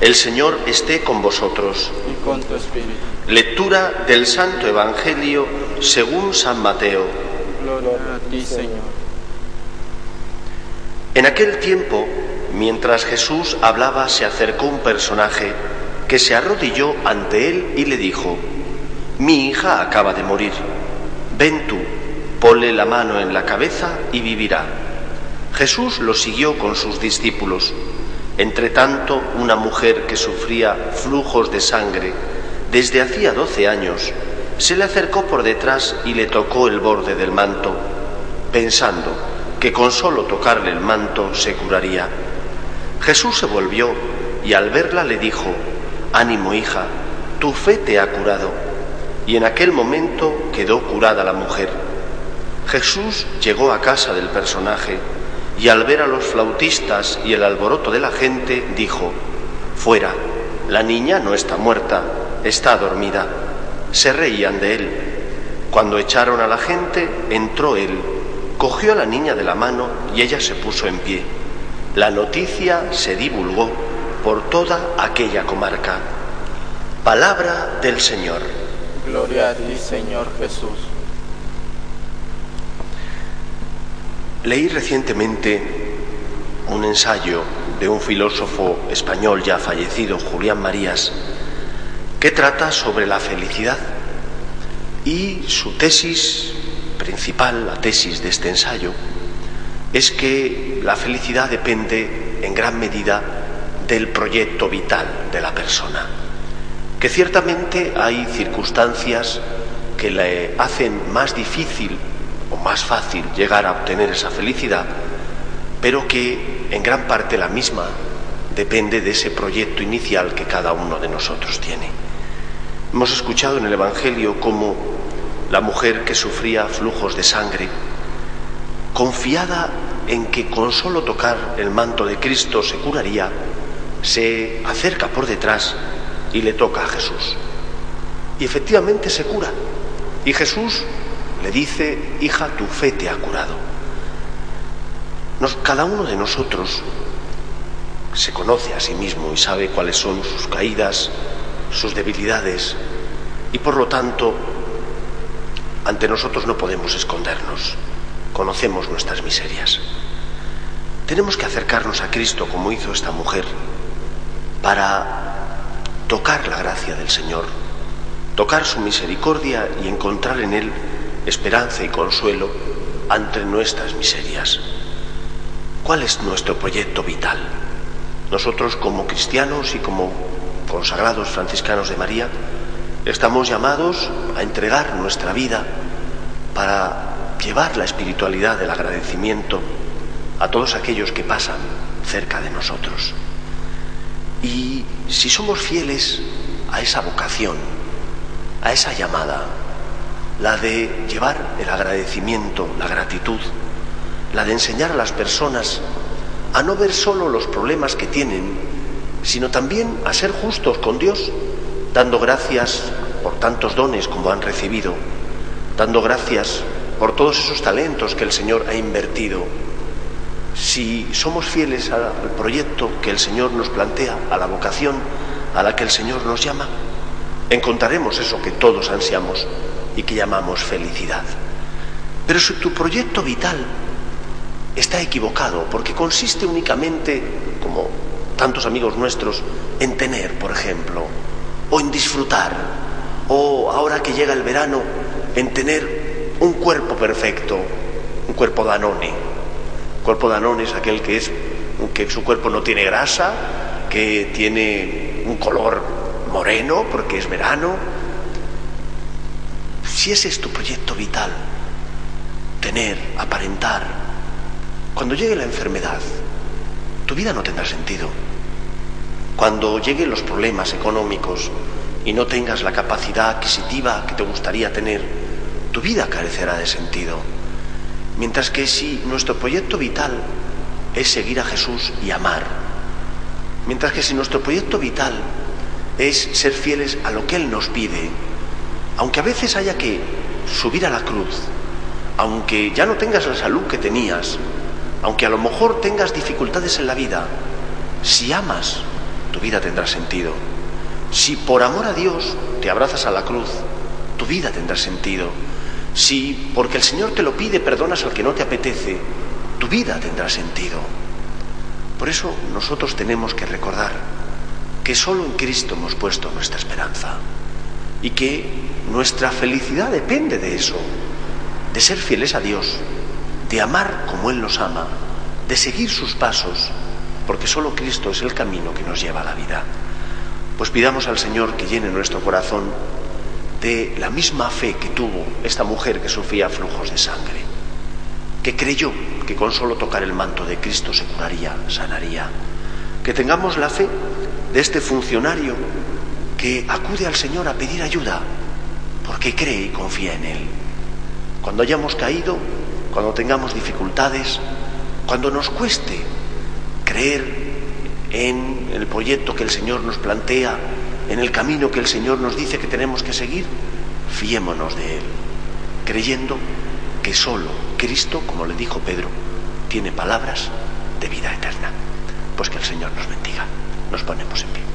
El Señor esté con vosotros. y con tu espíritu. Lectura del Santo Evangelio según San Mateo. Gloria a ti, Señor. En aquel tiempo, mientras Jesús hablaba, se acercó un personaje que se arrodilló ante él y le dijo, Mi hija acaba de morir. Ven tú, ponle la mano en la cabeza y vivirá. Jesús lo siguió con sus discípulos. Entre tanto, una mujer que sufría flujos de sangre desde hacía doce años se le acercó por detrás y le tocó el borde del manto, pensando que con solo tocarle el manto se curaría. Jesús se volvió y al verla le dijo, Ánimo hija, tu fe te ha curado. Y en aquel momento quedó curada la mujer. Jesús llegó a casa del personaje y al ver a los flautistas y el alboroto de la gente dijo, Fuera, la niña no está muerta, está dormida. Se reían de él. Cuando echaron a la gente, entró él, cogió a la niña de la mano y ella se puso en pie. La noticia se divulgó por toda aquella comarca. Palabra del Señor. Gloria a ti, Señor Jesús. Leí recientemente un ensayo de un filósofo español ya fallecido, Julián Marías, que trata sobre la felicidad. Y su tesis principal, la tesis de este ensayo, es que la felicidad depende en gran medida del proyecto vital de la persona, que ciertamente hay circunstancias que le hacen más difícil o más fácil llegar a obtener esa felicidad, pero que en gran parte la misma depende de ese proyecto inicial que cada uno de nosotros tiene. Hemos escuchado en el Evangelio cómo la mujer que sufría flujos de sangre, confiada en que con solo tocar el manto de Cristo se curaría, se acerca por detrás y le toca a Jesús. Y efectivamente se cura. Y Jesús le dice, hija, tu fe te ha curado. Nos, cada uno de nosotros se conoce a sí mismo y sabe cuáles son sus caídas, sus debilidades, y por lo tanto, ante nosotros no podemos escondernos, conocemos nuestras miserias. Tenemos que acercarnos a Cristo como hizo esta mujer para tocar la gracia del Señor, tocar su misericordia y encontrar en Él esperanza y consuelo ante nuestras miserias. ¿Cuál es nuestro proyecto vital? Nosotros como cristianos y como consagrados franciscanos de María, estamos llamados a entregar nuestra vida para llevar la espiritualidad del agradecimiento a todos aquellos que pasan cerca de nosotros. Y si somos fieles a esa vocación, a esa llamada, la de llevar el agradecimiento, la gratitud, la de enseñar a las personas a no ver solo los problemas que tienen, sino también a ser justos con Dios, dando gracias por tantos dones como han recibido, dando gracias por todos esos talentos que el Señor ha invertido. Si somos fieles al proyecto que el Señor nos plantea, a la vocación a la que el Señor nos llama, encontraremos eso que todos ansiamos y que llamamos felicidad. Pero si tu proyecto vital está equivocado porque consiste únicamente, como tantos amigos nuestros, en tener, por ejemplo, o en disfrutar, o ahora que llega el verano, en tener un cuerpo perfecto, un cuerpo danone. Cuerpo danone es aquel que es que su cuerpo no tiene grasa, que tiene un color moreno porque es verano. Si ese es tu proyecto vital, tener, aparentar, cuando llegue la enfermedad, tu vida no tendrá sentido. Cuando lleguen los problemas económicos y no tengas la capacidad adquisitiva que te gustaría tener, tu vida carecerá de sentido. Mientras que si nuestro proyecto vital es seguir a Jesús y amar, mientras que si nuestro proyecto vital es ser fieles a lo que Él nos pide, aunque a veces haya que subir a la cruz, aunque ya no tengas la salud que tenías, aunque a lo mejor tengas dificultades en la vida, si amas tu vida tendrá sentido. Si por amor a Dios te abrazas a la cruz, tu vida tendrá sentido. Si porque el Señor te lo pide perdonas al que no te apetece, tu vida tendrá sentido. Por eso nosotros tenemos que recordar que solo en Cristo hemos puesto nuestra esperanza y que nuestra felicidad depende de eso, de ser fieles a Dios, de amar como Él nos ama, de seguir sus pasos, porque solo Cristo es el camino que nos lleva a la vida. Pues pidamos al Señor que llene nuestro corazón de la misma fe que tuvo esta mujer que sufría flujos de sangre, que creyó que con solo tocar el manto de Cristo se curaría, sanaría, que tengamos la fe de este funcionario que acude al Señor a pedir ayuda, porque cree y confía en Él. Cuando hayamos caído, cuando tengamos dificultades, cuando nos cueste creer en el proyecto que el Señor nos plantea, en el camino que el Señor nos dice que tenemos que seguir, fiémonos de Él, creyendo que solo Cristo, como le dijo Pedro, tiene palabras de vida eterna. Pues que el Señor nos bendiga. Nos ponemos en pie.